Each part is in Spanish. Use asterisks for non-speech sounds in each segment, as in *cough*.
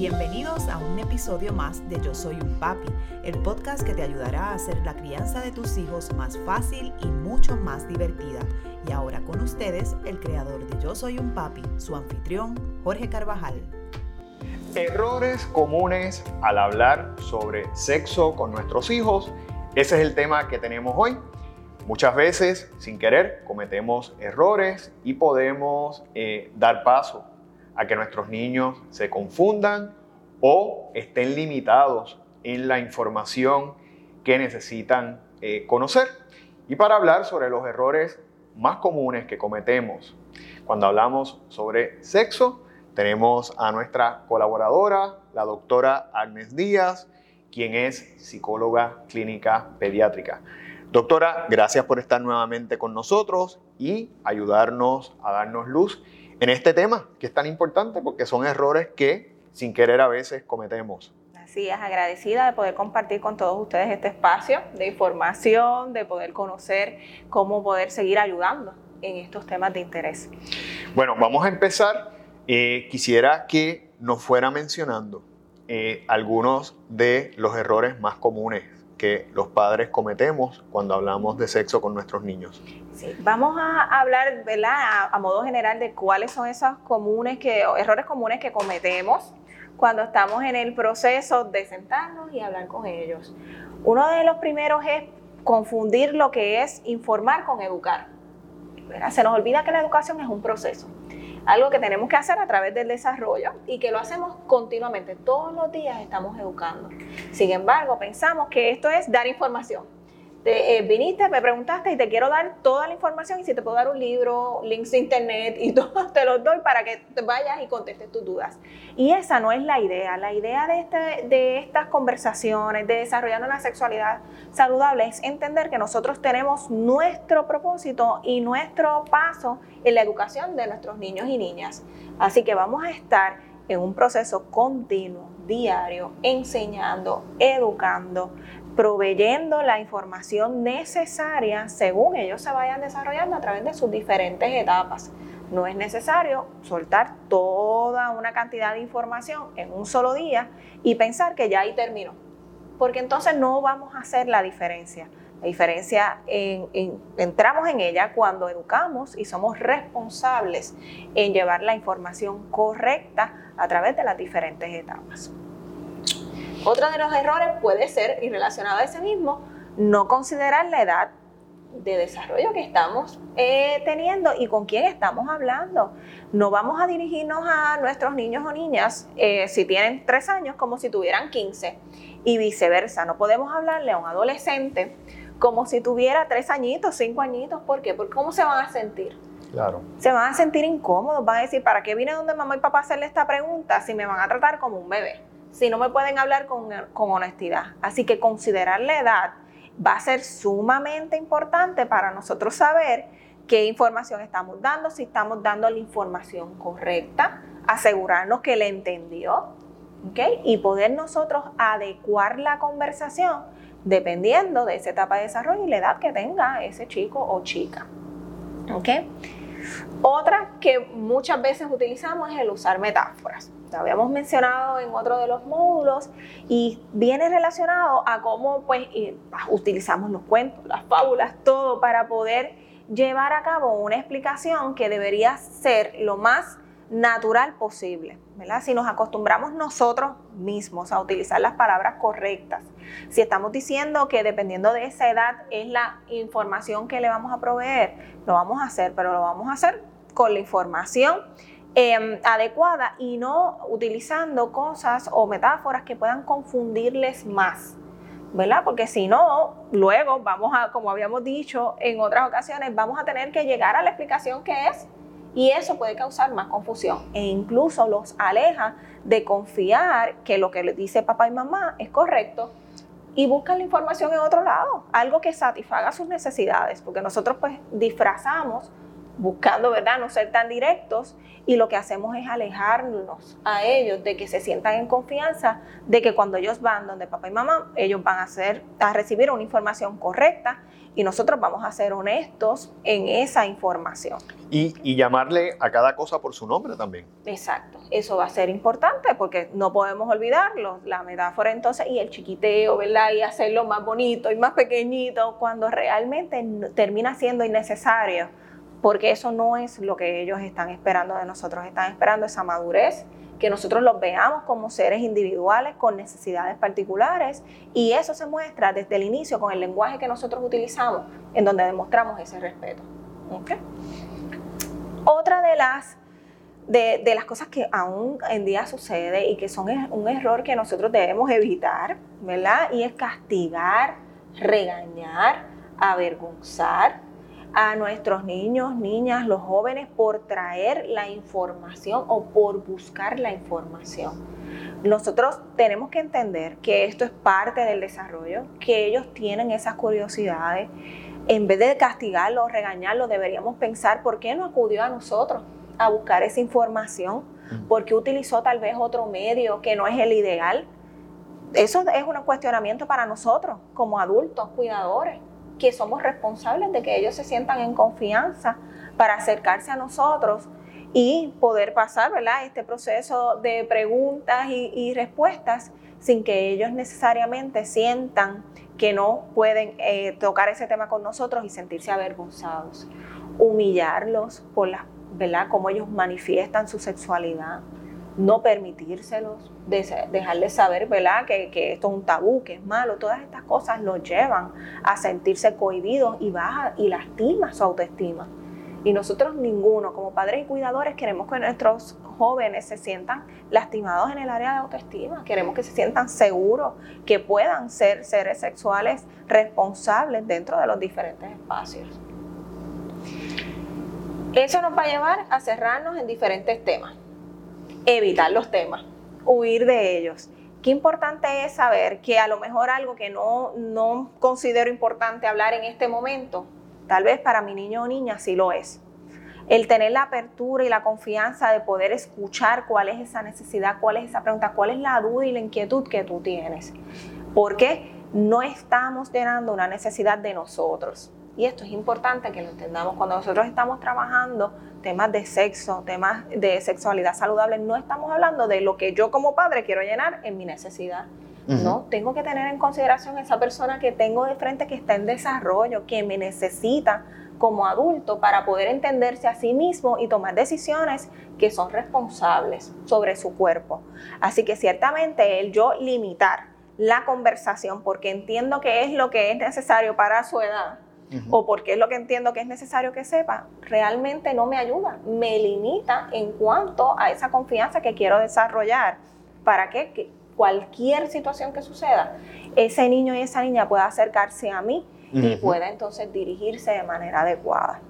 Bienvenidos a un episodio más de Yo Soy un Papi, el podcast que te ayudará a hacer la crianza de tus hijos más fácil y mucho más divertida. Y ahora con ustedes, el creador de Yo Soy un Papi, su anfitrión, Jorge Carvajal. Errores comunes al hablar sobre sexo con nuestros hijos. Ese es el tema que tenemos hoy. Muchas veces, sin querer, cometemos errores y podemos eh, dar paso a que nuestros niños se confundan o estén limitados en la información que necesitan eh, conocer. Y para hablar sobre los errores más comunes que cometemos cuando hablamos sobre sexo, tenemos a nuestra colaboradora, la doctora Agnes Díaz, quien es psicóloga clínica pediátrica. Doctora, gracias por estar nuevamente con nosotros y ayudarnos a darnos luz en este tema que es tan importante porque son errores que sin querer a veces cometemos. Así es, agradecida de poder compartir con todos ustedes este espacio de información, de poder conocer cómo poder seguir ayudando en estos temas de interés. Bueno, vamos a empezar. Eh, quisiera que nos fuera mencionando eh, algunos de los errores más comunes que los padres cometemos cuando hablamos de sexo con nuestros niños. Sí, vamos a hablar, ¿verdad? A, modo general de cuáles son esos comunes que, errores comunes que cometemos cuando estamos en el proceso de sentarnos y hablar con ellos. Uno de los primeros es confundir lo que es informar con educar. Se nos olvida que la educación es un proceso algo que tenemos que hacer a través del desarrollo y que lo hacemos continuamente. Todos los días estamos educando. Sin embargo, pensamos que esto es dar información te, eh, viniste, me preguntaste y te quiero dar toda la información y si te puedo dar un libro, links de internet y *laughs* todo, te los doy para que te vayas y contestes tus dudas. Y esa no es la idea. La idea de, este, de estas conversaciones, de desarrollar una sexualidad saludable, es entender que nosotros tenemos nuestro propósito y nuestro paso en la educación de nuestros niños y niñas. Así que vamos a estar en un proceso continuo, diario, enseñando, educando, proveyendo la información necesaria según ellos se vayan desarrollando a través de sus diferentes etapas. No es necesario soltar toda una cantidad de información en un solo día y pensar que ya ahí terminó, porque entonces no vamos a hacer la diferencia. La diferencia entramos en ella cuando educamos y somos responsables en llevar la información correcta a través de las diferentes etapas. Otro de los errores puede ser, y relacionado a ese mismo, no considerar la edad de desarrollo que estamos eh, teniendo y con quién estamos hablando. No vamos a dirigirnos a nuestros niños o niñas eh, si tienen tres años como si tuvieran 15 y viceversa. No podemos hablarle a un adolescente como si tuviera tres añitos, cinco añitos. ¿Por qué? Porque ¿cómo se van a sentir? Claro. Se van a sentir incómodos, van a decir, ¿para qué vine donde mamá y papá a hacerle esta pregunta si me van a tratar como un bebé? Si no me pueden hablar con, honestidad. Así que considerar la edad va a ser sumamente importante para nosotros saber qué información estamos dando, si estamos dando la información correcta, asegurarnos que le entendió, Y poder nosotros adecuar la conversación dependiendo de esa etapa de desarrollo y la edad que tenga ese chico o chica, ¿ok? Otra que muchas veces utilizamos es el usar metáforas. Lo habíamos mencionado en otro de los módulos y viene relacionado a cómo pues utilizamos los cuentos, las fábulas, todo para poder llevar a cabo una explicación que debería ser lo más natural posible, ¿verdad? Si nos acostumbramos nosotros mismos a utilizar las palabras correctas, si estamos diciendo que dependiendo de esa edad es la información que le vamos a proveer, lo vamos a hacer, pero lo vamos a hacer con la información em, adecuada y no utilizando cosas o metáforas que puedan confundirles más. ¿verdad? Porque si no, luego vamos a, como habíamos dicho en otras ocasiones, vamos a tener que llegar a la explicación que es y eso puede causar más confusión e incluso los aleja de confiar que lo que le dice papá y mamá es correcto y buscan la información en otro lado, algo que satisfaga sus necesidades, porque nosotros pues disfrazamos buscando, ¿verdad?, no ser tan directos y lo que hacemos es alejarnos a ellos de que se sientan en confianza de que cuando ellos van donde papá y mamá, ellos van a, hacer, a recibir una información correcta y nosotros vamos a ser honestos en esa información. Y, llamarle a cada cosa por su nombre también. Exacto, eso va a ser importante porque no podemos olvidarlo, la metáfora entonces y el chiquiteo, ¿verdad? Y hacerlo más bonito y más pequeñito cuando realmente termina siendo innecesario porque eso no es lo que ellos están esperando de nosotros, están esperando esa madurez, que nosotros los veamos como seres individuales con necesidades particulares y eso se muestra desde el inicio con el lenguaje que nosotros utilizamos, en donde demostramos ese respeto. Otra de las, de, de, las cosas que aún en día sucede y que son un error que nosotros debemos evitar, ¿verdad? Y es castigar, regañar, avergonzar, a nuestros niños, niñas, los jóvenes por traer la información o por buscar la información. Nosotros tenemos que entender que esto es parte del desarrollo, que ellos tienen esas curiosidades. En vez de castigarlo o regañarlo, deberíamos pensar por qué no acudió a nosotros a buscar esa información, por qué utilizó tal vez otro medio que no es el ideal. Eso es un cuestionamiento para nosotros como adultos, cuidadores que somos responsables de que ellos se sientan en confianza para acercarse a nosotros y poder pasar ¿verdad? este proceso de preguntas y, respuestas sin que ellos necesariamente sientan que no pueden eh, tocar ese tema con nosotros y sentirse avergonzados. Humillarlos por la, ¿verdad? cómo ellos manifiestan su sexualidad, no permitírselos, dejarles saber, ¿verdad?, que, que, esto es un tabú, que es malo, todas estas cosas los llevan a sentirse cohibidos y baja y lastima su autoestima. Y nosotros ninguno, como padres y cuidadores, queremos que nuestros jóvenes se sientan lastimados en el área de autoestima, queremos que se sientan seguros, que puedan ser seres sexuales responsables dentro de los diferentes espacios. Eso nos va a llevar a cerrarnos en diferentes temas evitar los temas, huir de ellos. Qué importante es saber que a lo mejor algo que no, no considero importante hablar en este momento, tal vez para mi niño o niña sí lo es. El tener la apertura y la confianza de poder escuchar cuál es esa necesidad, cuál es esa pregunta, cuál es la duda y la inquietud que tú tienes. Porque no estamos llenando una necesidad de nosotros. Y esto es importante que lo entendamos. Cuando nosotros estamos trabajando temas de sexo, temas de sexualidad saludable, no estamos hablando de lo que yo como padre quiero llenar en mi necesidad. No, tengo que tener en consideración esa persona que tengo de frente que está en desarrollo, que me necesita como adulto para poder entenderse a sí mismo y tomar decisiones que son responsables sobre su cuerpo. Así que ciertamente el yo limitar la conversación porque entiendo que es lo que es necesario para su edad, o porque es lo que entiendo que es necesario que sepa, realmente no me ayuda, me limita en cuanto a esa confianza que quiero desarrollar para que, cualquier situación que suceda, ese niño y esa niña pueda acercarse a mí y pueda entonces dirigirse de manera adecuada.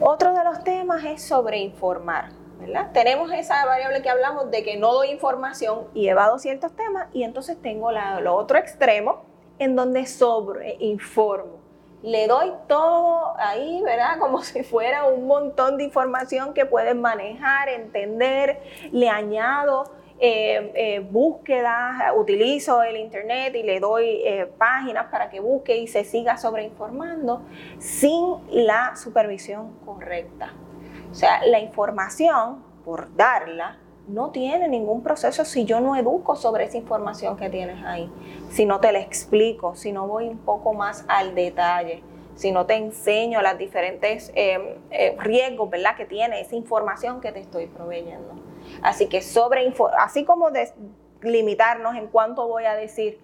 Otro de los temas es sobre informar. ¿verdad? Tenemos esa variable que hablamos de que no doy información y evado ciertos temas y entonces tengo la, lo otro extremo en donde sobre informo. Le doy todo ahí, ¿verdad? *laughs* Como si fuera un montón de información que pueden manejar, entender. Le añado eh, eh, búsquedas, utilizo el internet y le doy eh, páginas para que busque y se siga sobreinformando sin la supervisión correcta. O sea, la información, por darla, no tiene ningún proceso si yo no educo sobre esa información que tienes ahí, si no te la explico, si no voy un poco más al detalle, si no te enseño los diferentes em, eh, riesgos ¿verdad? que tiene esa información que te estoy proveyendo. Así que sobre, así como limitarnos en cuánto voy a decir,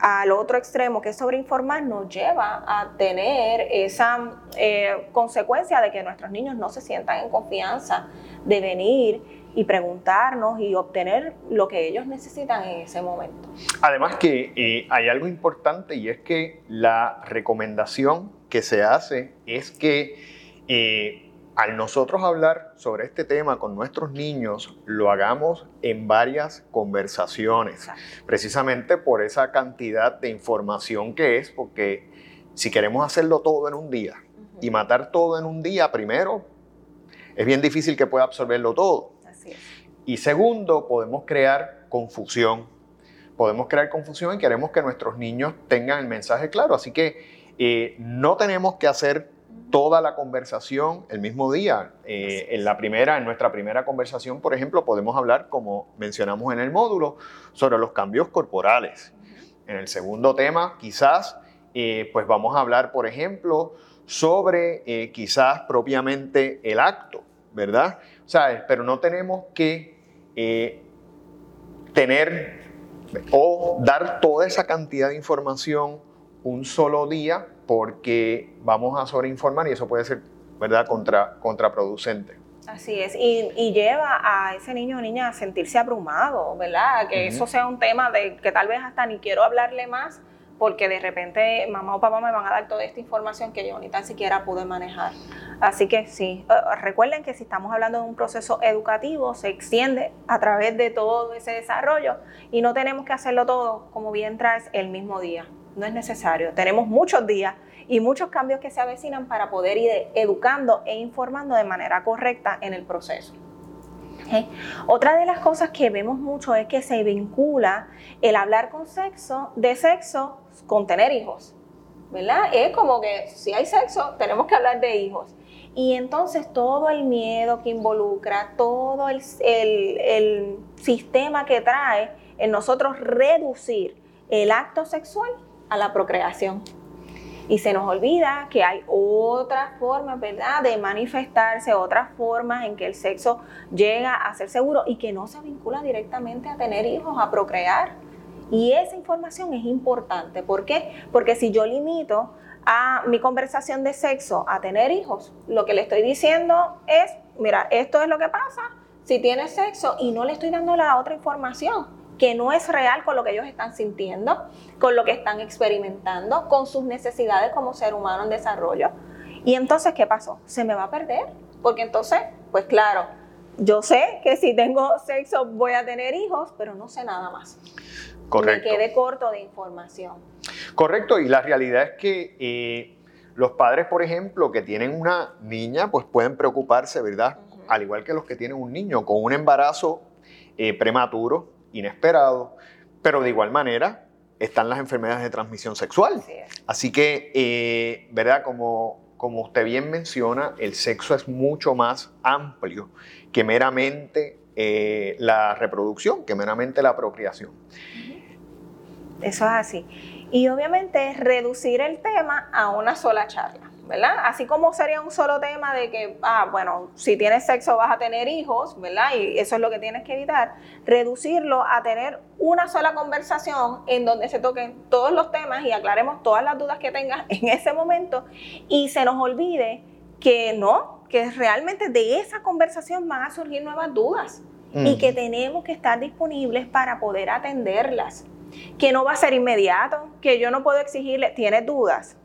al otro extremo, que sobreinformar, nos lleva a tener esa eh, consecuencia de que nuestros niños no se sientan en confianza de venir y preguntarnos y obtener lo que ellos necesitan en ese momento. Además que eh, hay algo importante y es que la recomendación que se hace es que eh, al nosotros hablar sobre este tema con nuestros niños, lo hagamos en varias conversaciones, precisamente por esa cantidad de información que es, porque si queremos hacerlo todo en un día, y matar todo en un día, primero, es bien difícil que pueda absorberlo todo. Y segundo, podemos crear confusión. Podemos crear confusión y queremos que nuestros niños tengan el mensaje claro. Así que eh, no tenemos que hacer toda la conversación el mismo día. Eh, en la primera, en nuestra primera conversación, por ejemplo, podemos hablar, como mencionamos en el módulo, sobre los cambios corporales. En el segundo tema, quizás, eh, pues vamos a hablar, por ejemplo, sobre eh, quizás propiamente el acto, ¿verdad? O sea, pero no tenemos que tener o dar toda esa cantidad de información un solo día porque vamos a sobreinformar y eso puede ser, ¿verdad?, Contra, contraproducente. Así es, y, lleva a ese niño o niña a sentirse abrumado, ¿verdad? Que eso sea un tema de que tal vez hasta ni quiero hablarle más porque de repente mamá o papá me van a dar toda esta información que yo ni tan siquiera pude manejar. Así que sí, eh, recuerden que si estamos hablando de un proceso educativo, se extiende a través de todo ese desarrollo y no tenemos que hacerlo todo, como bien traes, el mismo día no es necesario. Tenemos muchos días y muchos cambios que se avecinan para poder ir educando e informando de manera correcta en el proceso. Otra de las cosas que vemos mucho es que se vincula el hablar con sexo, de sexo, con tener hijos. ¿Verdad? Es como que si hay sexo, tenemos que hablar de hijos. Y entonces todo el miedo que involucra, todo el, el sistema que trae en nosotros reducir el acto sexual a la procreación. Y se nos olvida que hay otras formas, ¿verdad?, de manifestarse, otras formas en que el sexo llega a ser seguro y que no se vincula directamente a tener hijos, a procrear. Y esa información es importante. ¿Por qué? Porque si yo limito a mi conversación de sexo a tener hijos, lo que le estoy diciendo es, mira, esto es lo que pasa si tienes sexo y no le estoy dando la otra información que no es real con lo que ellos están sintiendo, con lo que están experimentando, con sus necesidades como ser humano en desarrollo. Y entonces, ¿qué pasó? Se me va a perder, porque entonces, pues claro, yo sé que si tengo sexo voy a tener hijos, pero no sé nada más. Correcto. Me quedé corto de información. Correcto, y la realidad es que eh, los padres, por ejemplo, que tienen una niña, pues pueden preocuparse, ¿verdad? Al igual que los que tienen un niño con un embarazo eh, prematuro, inesperado, pero de igual manera están las enfermedades de transmisión sexual. Así, que, eh, ¿verdad? Como, como usted bien menciona, el sexo es mucho más amplio que meramente eh, la reproducción, que meramente la procreación. Eso es así. Y obviamente reducir el tema a una sola charla. ¿Verdad? Así como sería un solo tema de que, ah, bueno, si tienes sexo vas a tener hijos, ¿verdad? Y eso es lo que tienes que evitar, reducirlo a tener una sola conversación en donde se toquen todos los temas y aclaremos todas las dudas que tengas en ese momento y se nos olvide que no, que realmente de esa conversación van a surgir nuevas dudas y que tenemos que estar disponibles para poder atenderlas que no va a ser inmediato, que yo no puedo exigirle, tienes dudas,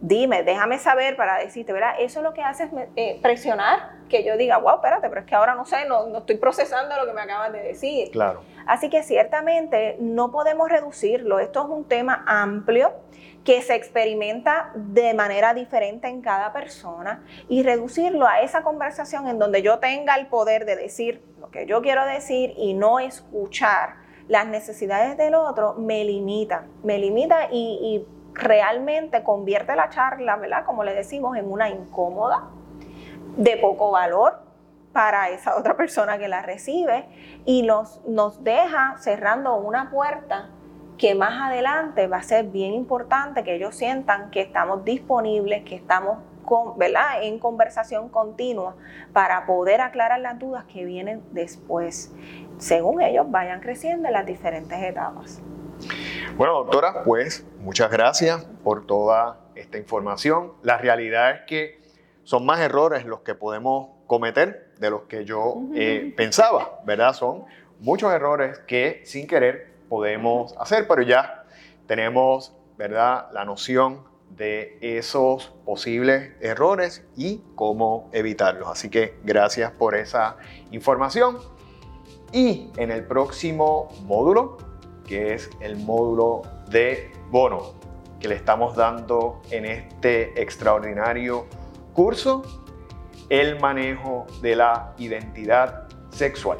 dime, déjame saber para decirte, ¿verdad? Eso es lo que hace es eh, presionar que yo diga, wow, espérate, pero es que ahora no sé, no, no, estoy procesando lo que me acabas de decir. Claro. Así que ciertamente no podemos reducirlo. Esto es un tema amplio que se experimenta de manera diferente en cada persona y reducirlo a esa conversación en donde yo tenga el poder de decir lo que yo quiero decir y no escuchar las necesidades del otro, me limita, me limita y, y realmente convierte la charla, ¿verdad? Como le decimos, en una incómoda, de poco valor para esa otra persona que la recibe y nos, nos deja cerrando una puerta que más adelante va a ser bien importante que ellos sientan que estamos disponibles, que estamos con, ¿verdad? en conversación continua para poder aclarar las dudas que vienen después, según ellos vayan creciendo en las diferentes etapas. Bueno, doctora, pues muchas gracias por toda esta información. La realidad es que son más errores los que podemos cometer de los que yo eh, pensaba, ¿verdad? Son muchos errores que sin querer podemos hacer, pero ya tenemos, ¿verdad?, la noción de esos posibles errores y cómo evitarlos. Así que gracias por esa información. Y en el próximo módulo que es el módulo de bono que le estamos dando en este extraordinario curso, el manejo de la identidad sexual.